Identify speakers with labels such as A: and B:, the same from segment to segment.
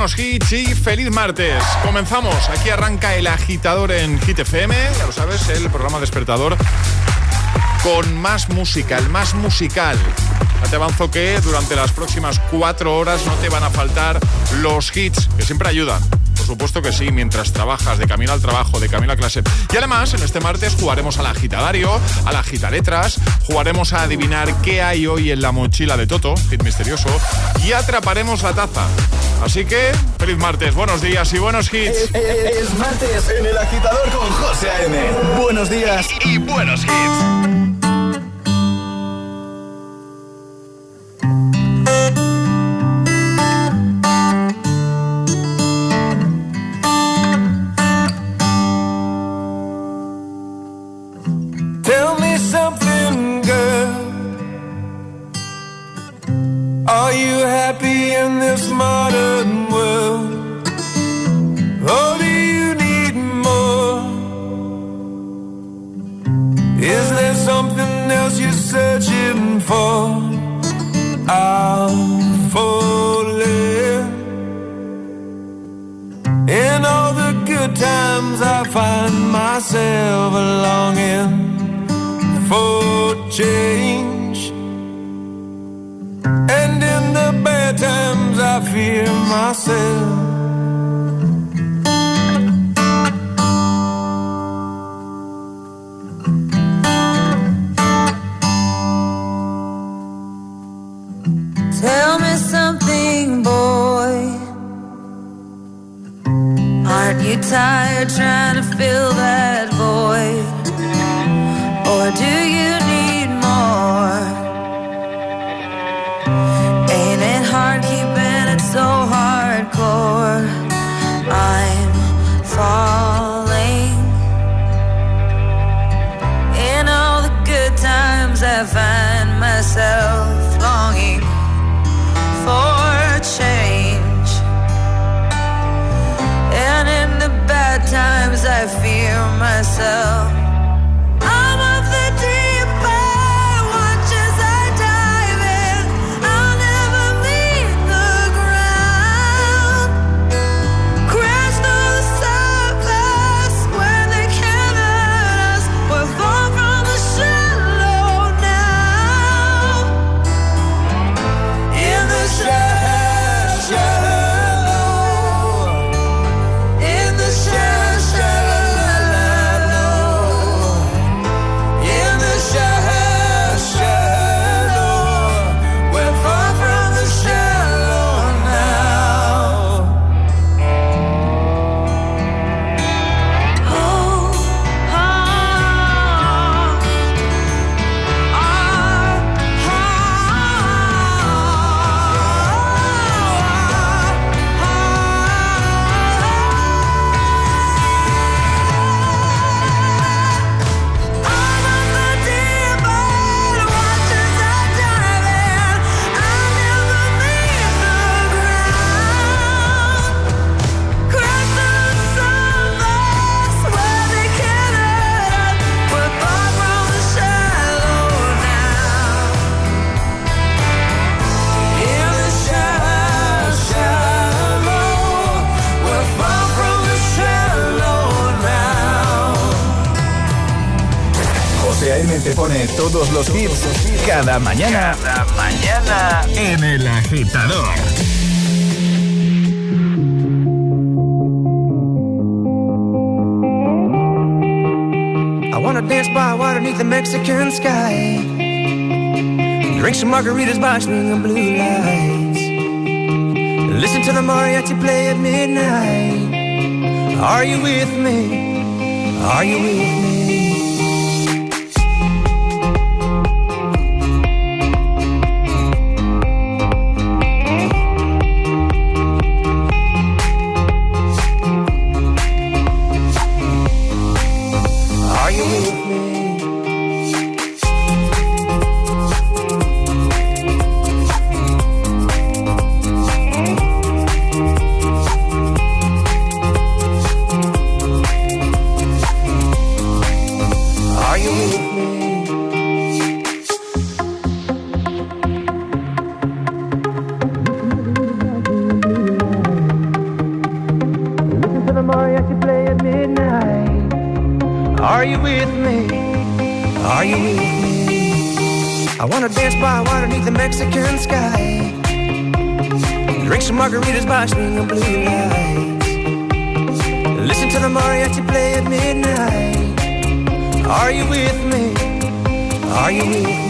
A: Buenos hits y feliz martes. Comenzamos. Aquí arranca el agitador en Hit FM. Ya lo sabes, el programa despertador con más música, el más musical. Ya te avanzo que durante las próximas cuatro horas no te van a faltar los hits, que siempre ayudan. Por supuesto que sí, mientras trabajas, de camino al trabajo, de camino a clase. Y además, en este martes jugaremos al agitadario, al agitaletras, jugaremos a adivinar qué hay hoy en la mochila de Toto, hit misterioso, y atraparemos la taza. Así que, feliz martes, buenos días y buenos hits.
B: Es, martes en el agitador con José A.M. Buenos días.
C: Y buenos hits. Cada mañana. Cada mañana en El aHITador.
D: I wanna dance by water beneath the Mexican sky. Drink some margaritas by swinging blue lights. Listen to the mariachi play at midnight. Are you with me? Are you with me? Margaritas by swinging blue lights. Listen to the mariachi play at midnight. Are you with me? Are you with me?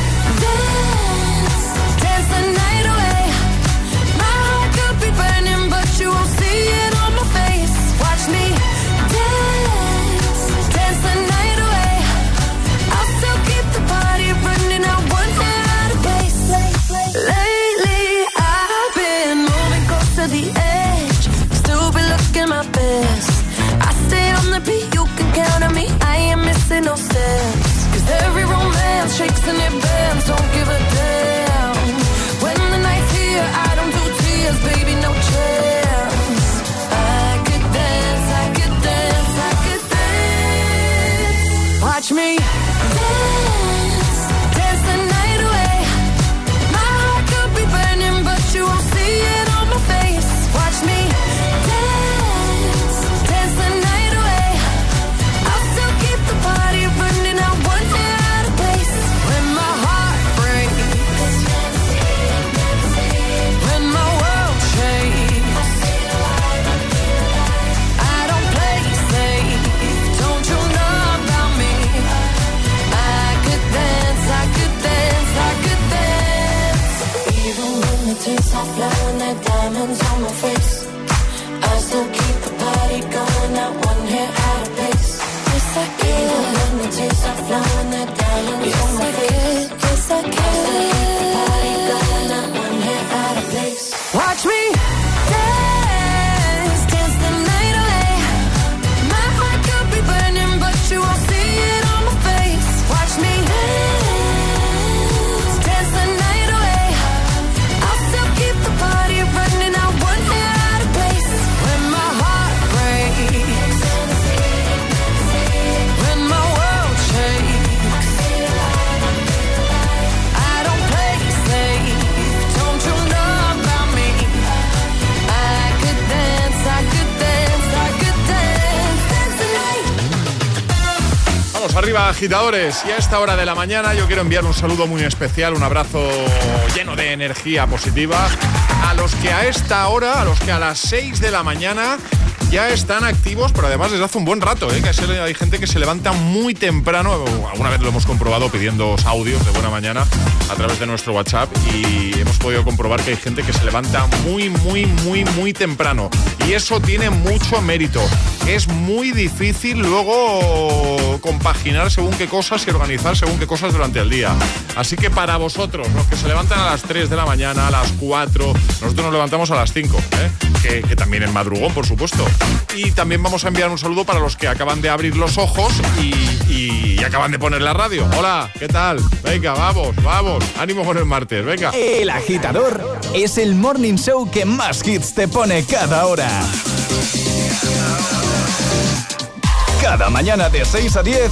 A: Y a esta hora de la mañana yo quiero enviar un saludo muy especial, un abrazo lleno de energía positiva a los que a esta hora, a los que a las 6 de la mañana ya están activos, pero además desde hace un buen rato, ¿eh? que hay gente que se levanta muy temprano, alguna vez lo hemos comprobado pidiendo audios de buena mañana a través de nuestro WhatsApp y hemos podido comprobar que hay gente que se levanta muy, muy, muy, muy temprano. Y eso tiene mucho mérito. Es muy difícil luego compaginar según qué cosas y organizar según qué cosas durante el día. Así que para vosotros, los que se levantan a las 3 de la mañana, a las 4, nosotros nos levantamos a las 5, ¿eh? que, que también es madrugón, por supuesto. Y también vamos a enviar un saludo para los que acaban de abrir los ojos y, y acaban de poner la radio. Hola, ¿qué tal? Venga, vamos, vamos. Ánimo con el martes, venga.
C: El agitador es el morning show que más hits te pone cada hora. Cada mañana de 6 a 10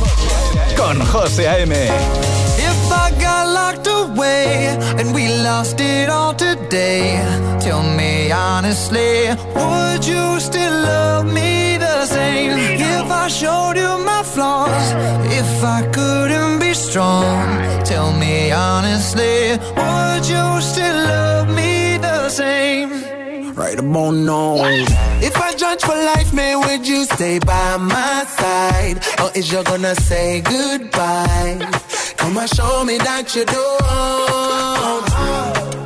C: con José A.M.
E: If I got locked away and we lost it all today, tell me honestly, would you still love me the same? If I showed you my flaws, if I couldn't be strong, tell me honestly, would you still love me the same? Right about now. If I judge for life, man, would you stay by my side? Or is you gonna say goodbye? Come on, show me that you don't.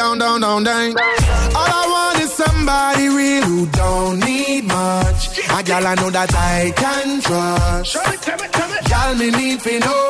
E: down, down, down, down. All I want is somebody real who don't need much. A gal I know that I can trust. Gal me need to know.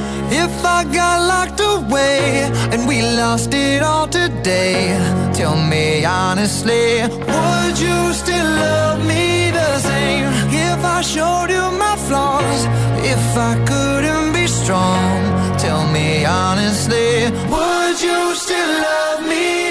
F: If I got locked away and we lost it all today, tell me honestly, would you still love me the same? If I showed you my flaws, if I couldn't be strong, tell me honestly, would you still love me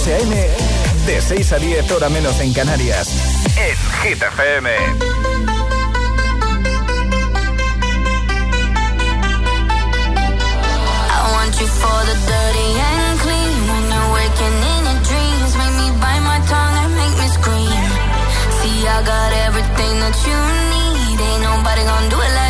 C: José A.M. De 6 a 10 hora menos en Canarias. En Hit FM.
G: I want you for the dirty and clean. When you're waking in your dreams, make me bite my tongue and make me scream. See, I got everything that you need. Ain't nobody gonna do it like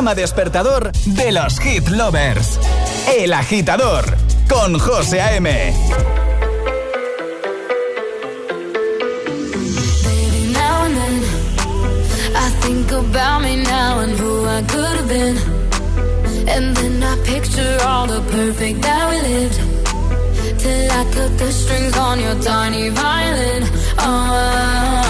C: programa despertador de los hit lovers. El agitador con José A.M.
G: Think about me now and who I could have been. And then I picture all the perfect that we lived. Till I cut the strings on your tiny violin. Ah.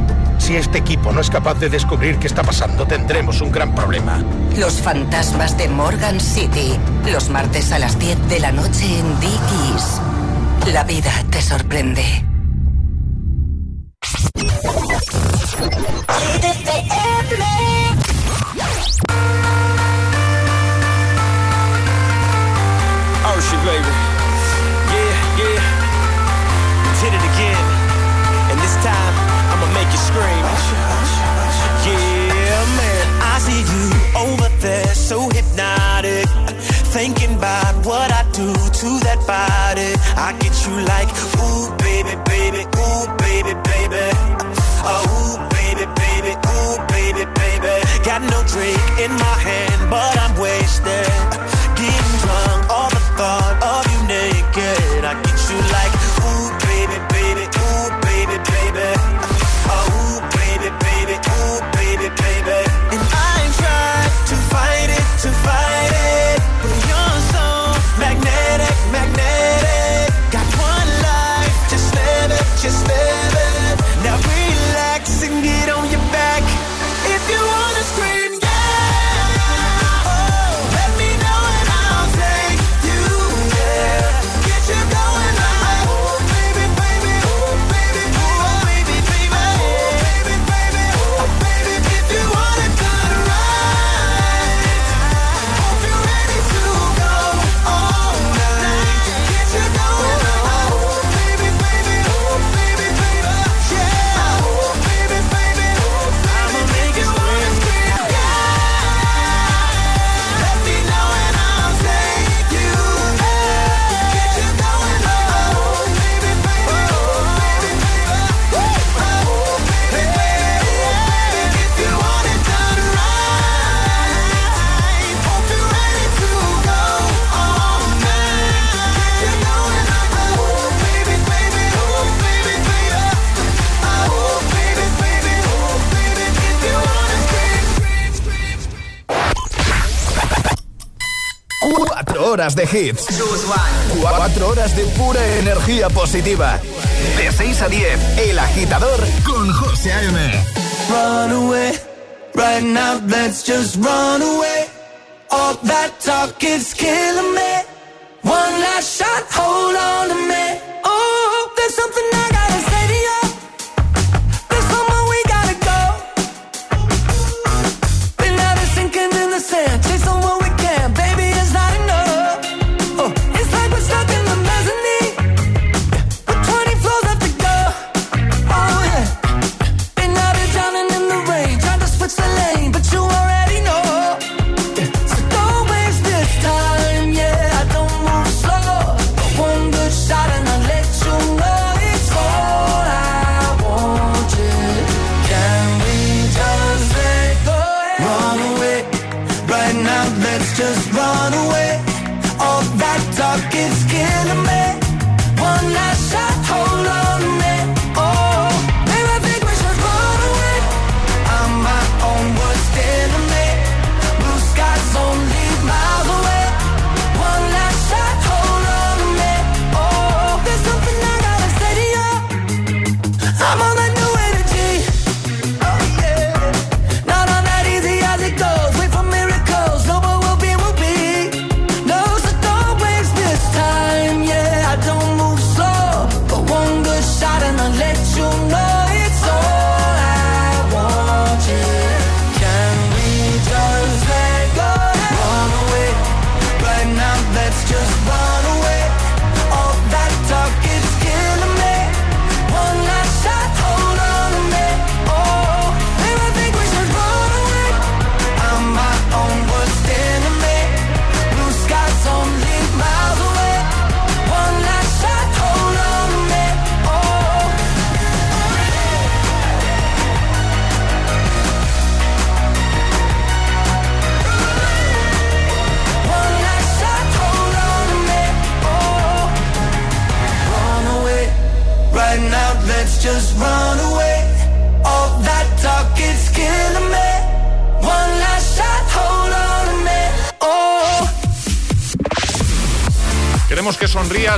H: Si este equipo no es capaz de descubrir qué está pasando, tendremos un gran problema.
I: Los fantasmas de Morgan City, los martes a las 10 de la noche en Dickies. La vida te sorprende.
J: Over there, so hypnotic. Thinking about what I do to that body. I get you like, ooh, baby, baby, ooh, baby, baby. Oh, ooh, baby, baby, ooh, baby, baby. Got no drink in my hand, but I'm wasted.
C: Horas de hits. 4 horas de pura energía positiva. De 6 a 10, El Agitador con José A.M.
D: Run away, right now let's just run away. All that talk is killing me. One last shot, hold on to me. Oh, there's something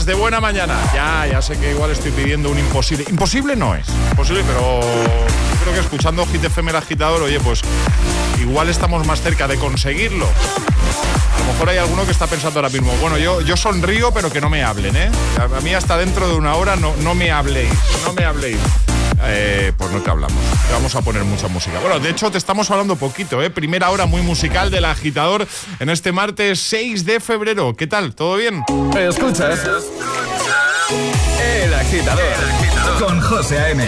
A: de buena mañana. Ya, ya sé que igual estoy pidiendo un imposible. Imposible no es. Imposible, pero creo que escuchando Hit FM el agitador, oye, pues igual estamos más cerca de conseguirlo. A lo mejor hay alguno que está pensando ahora mismo, bueno, yo, yo sonrío, pero que no me hablen, ¿eh? A mí hasta dentro de una hora no, no me habléis, no me habléis. Eh, pues no te hablamos, te vamos a poner mucha música. Bueno, de hecho te estamos hablando poquito, ¿eh? Primera hora muy musical del agitador en este martes 6 de febrero. ¿Qué tal? ¿Todo bien?
C: Escuchas El Agitador con José A.M.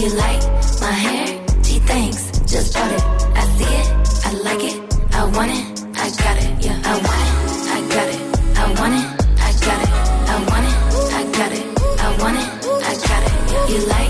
K: You like my hair? She thinks, Just bought it. I see it. I like it. I want it. I got it. Yeah, I want it. I got it. I want it. I got it. I want it. I got it. I want it. I got it. You like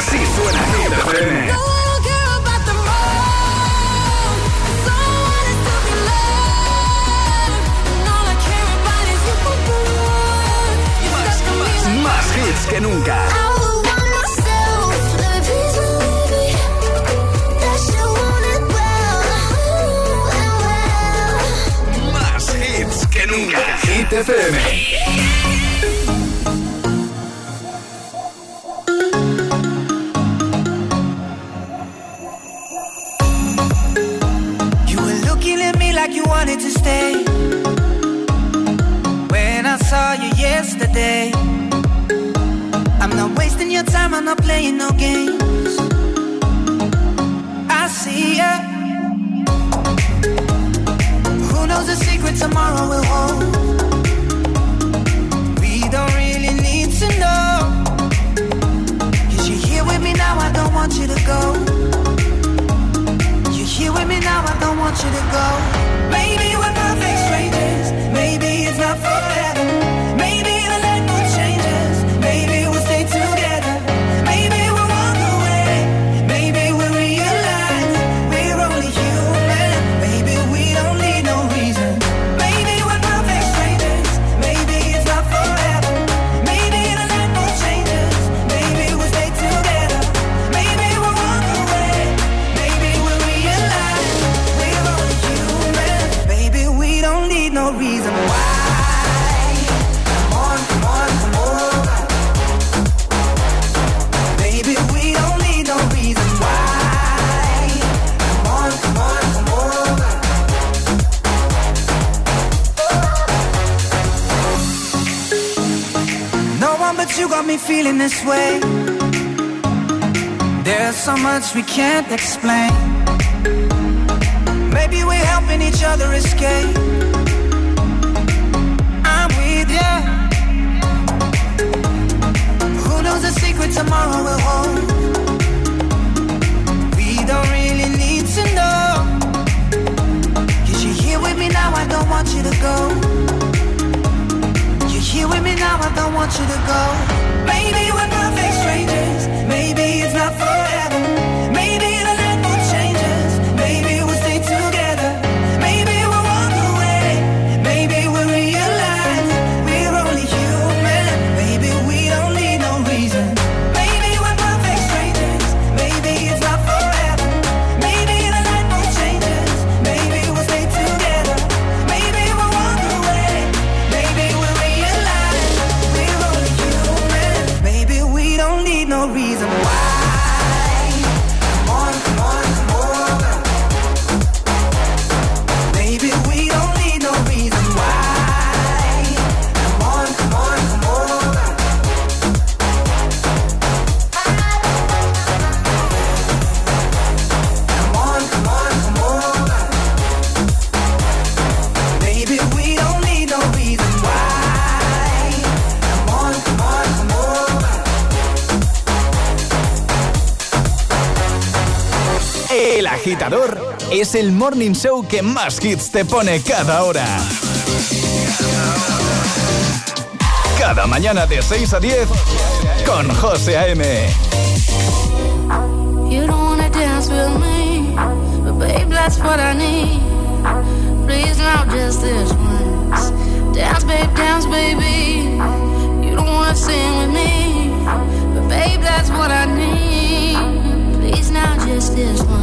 C: Así suena Hit FM. Más hits que nunca. Más hits que nunca. Hit FM.
D: Yesterday, I'm not wasting your time, I'm not playing no games. I see ya. Who knows the secret tomorrow will hold? We don't really need to know. Cause you're here with me now, I don't want you to go. You're here with me now, I don't want you to go. Maybe we're perfect strangers. Maybe can't explain. Maybe we don't
C: es el morning show que más hits te pone cada hora. Cada mañana de 6 a 10 con José A.M.
K: You don't wanna dance with me, but babe, that's what I need. Please now, just this once. Dance, babe, dance, baby. You don't wanna sing with me, but babe, that's what I need. Please now, just this once.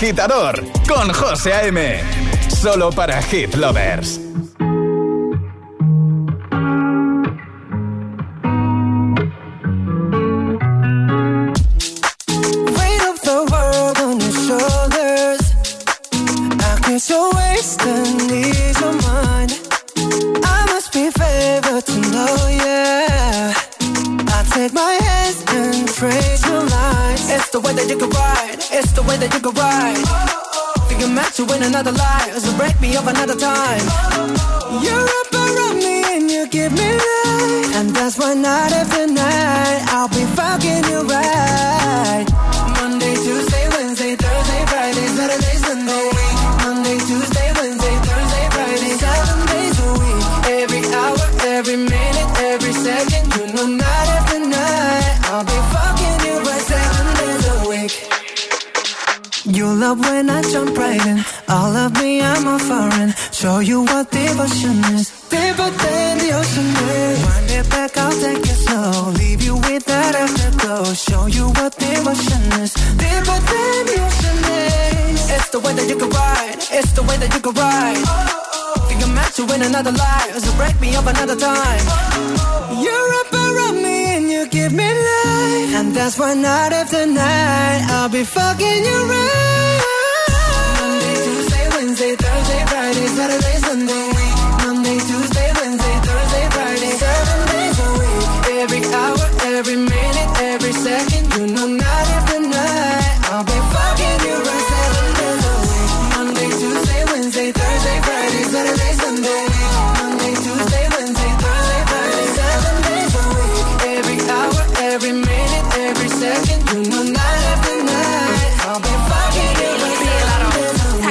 D: agitador con José A.M. Solo para Hit Lovers.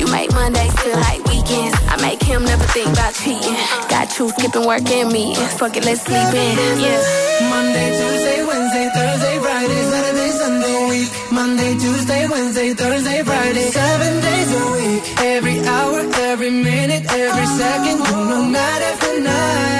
L: You make Mondays feel like weekends. I make him never think about cheating. Got you skipping work and meetings. Fuck it, let's sleep in. Yeah.
C: Monday, Tuesday, Wednesday, Thursday, Friday, Saturday, Sunday, week. Monday, Tuesday, Wednesday, Thursday, Friday. Seven days a week. Every hour, every minute, every second. No night after night.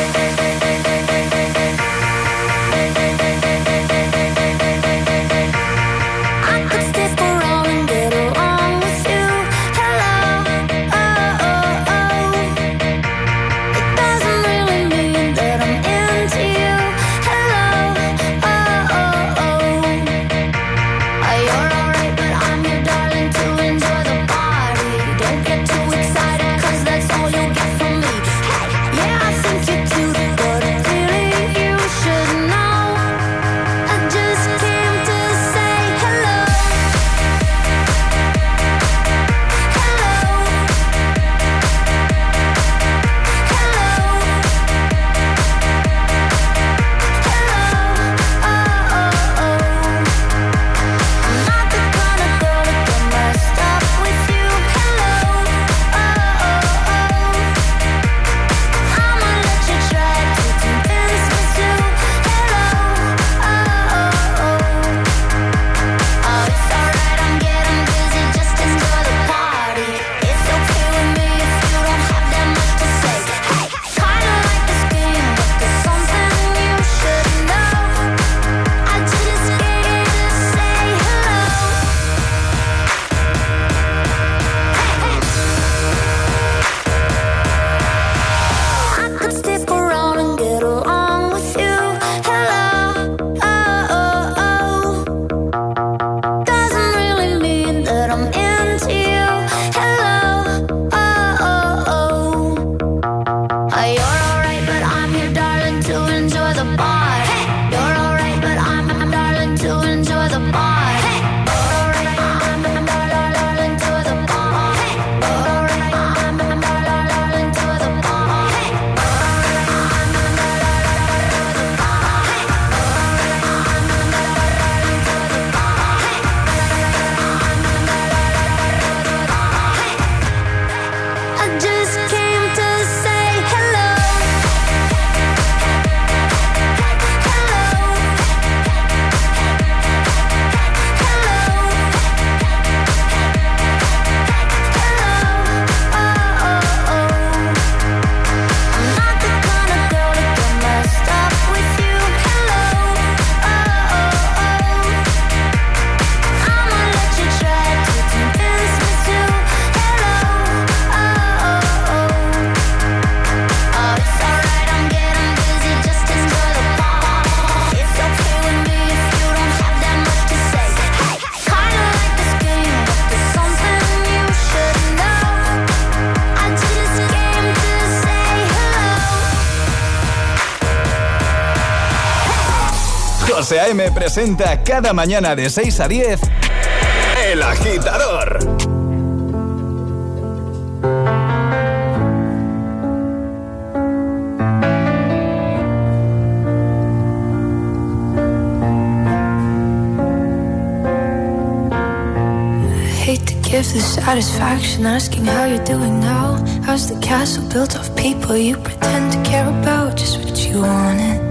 C: A.M. presenta cada mañana de 6 a 10 El Agitador.
M: give the satisfaction asking how you're doing now. How's the castle built of people you pretend to care about? Just what you wanted.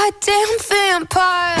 M: goddamn vampire.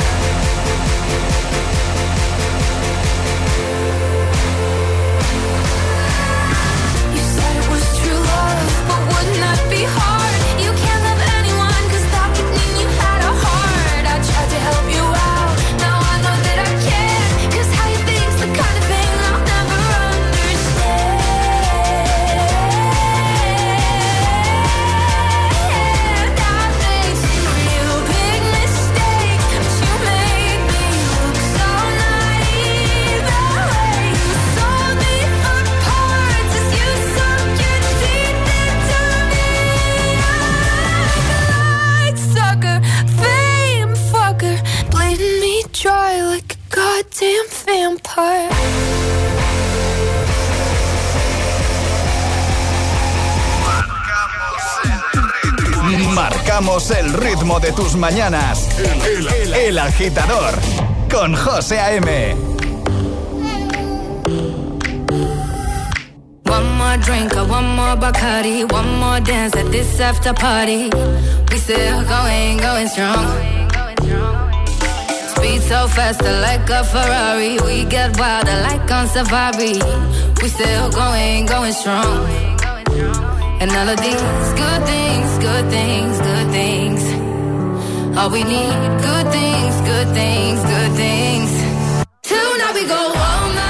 C: El ritmo de tus mañanas. El, agitador con José A.M.
N: One more drink, one more Bacardi, one more dance at this after party. We still going, going strong. Speed so faster like a Ferrari. We get wilder like on safari. We still going, going strong. And all of these good things, good things, good things. All we need, good things, good things, good things. Tonight we go all night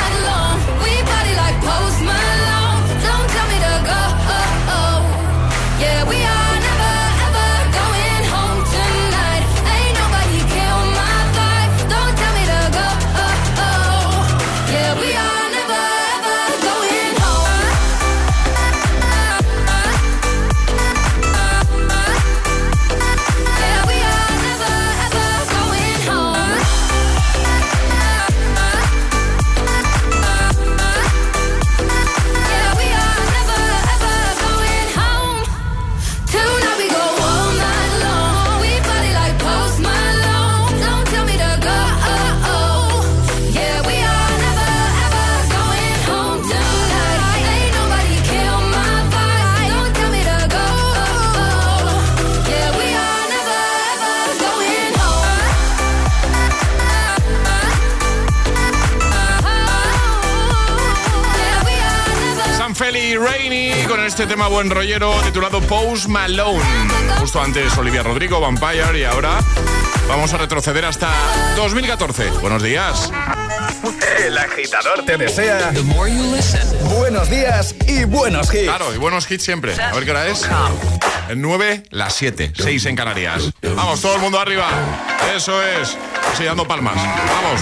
A: este tema buen rollero titulado Post Malone. Justo antes Olivia Rodrigo, Vampire y ahora vamos a retroceder hasta 2014. Buenos días.
C: El agitador te desea buenos días y buenos hits.
A: Claro, y buenos hits siempre. A ver qué hora es. El 9, las 7, 6 en Canarias. Vamos, todo el mundo arriba. Eso es. Sí, dando palmas. Vamos.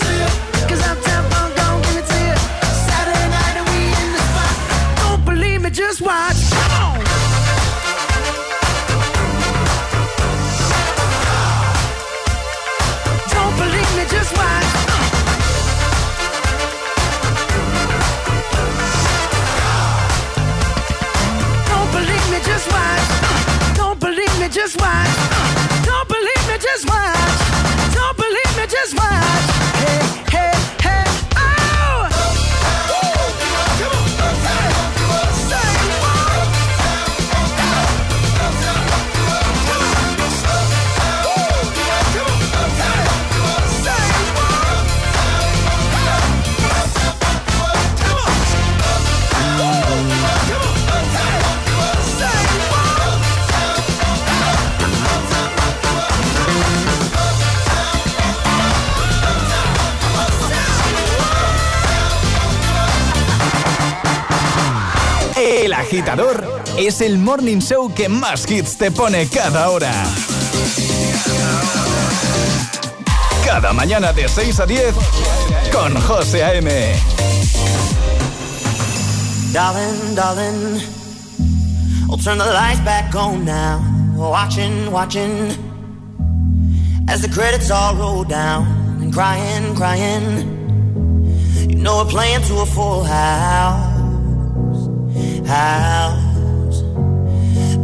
C: Es el morning show que más hits te pone cada hora. Cada mañana de 6 a 10 con José A.M.
E: Darling, darling,
J: I'll turn the lights back on now. Watching, watching. As the credits all roll down. And crying, crying. You know we're playing to a full house. House.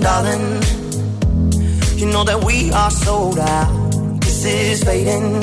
J: Darling, you know that we are sold out. This is fading,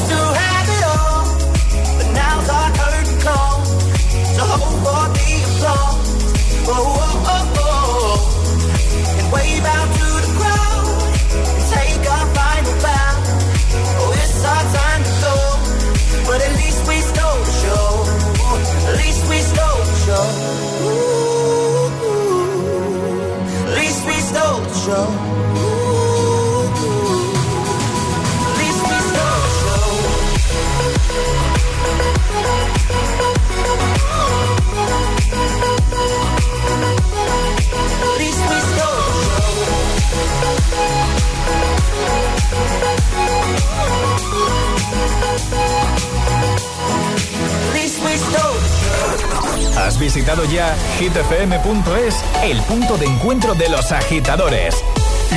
C: el punto de encuentro de los agitadores?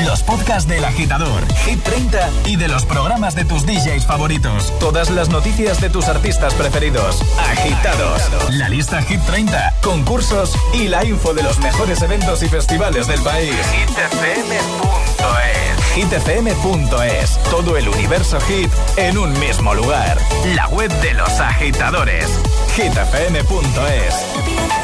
C: Los podcasts del agitador, Hit 30 y de los programas de tus DJs favoritos. Todas las noticias de tus artistas preferidos. Agitados. La lista Hit 30, concursos y la info de los mejores eventos y festivales del país. hitfm.es. hitfm.es. Todo el universo hit en un mismo lugar. La web de los agitadores. hitfm.es.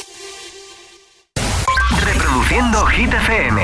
O: Reproduciendo Hit FM.